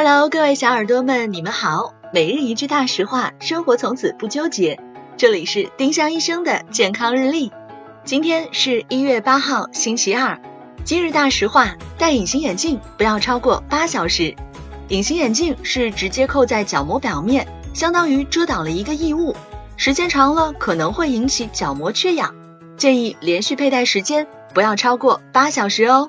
Hello，各位小耳朵们，你们好。每日一句大实话，生活从此不纠结。这里是丁香医生的健康日历。今天是一月八号，星期二。今日大实话：戴隐形眼镜不要超过八小时。隐形眼镜是直接扣在角膜表面，相当于遮挡了一个异物，时间长了可能会引起角膜缺氧。建议连续佩戴时间不要超过八小时哦。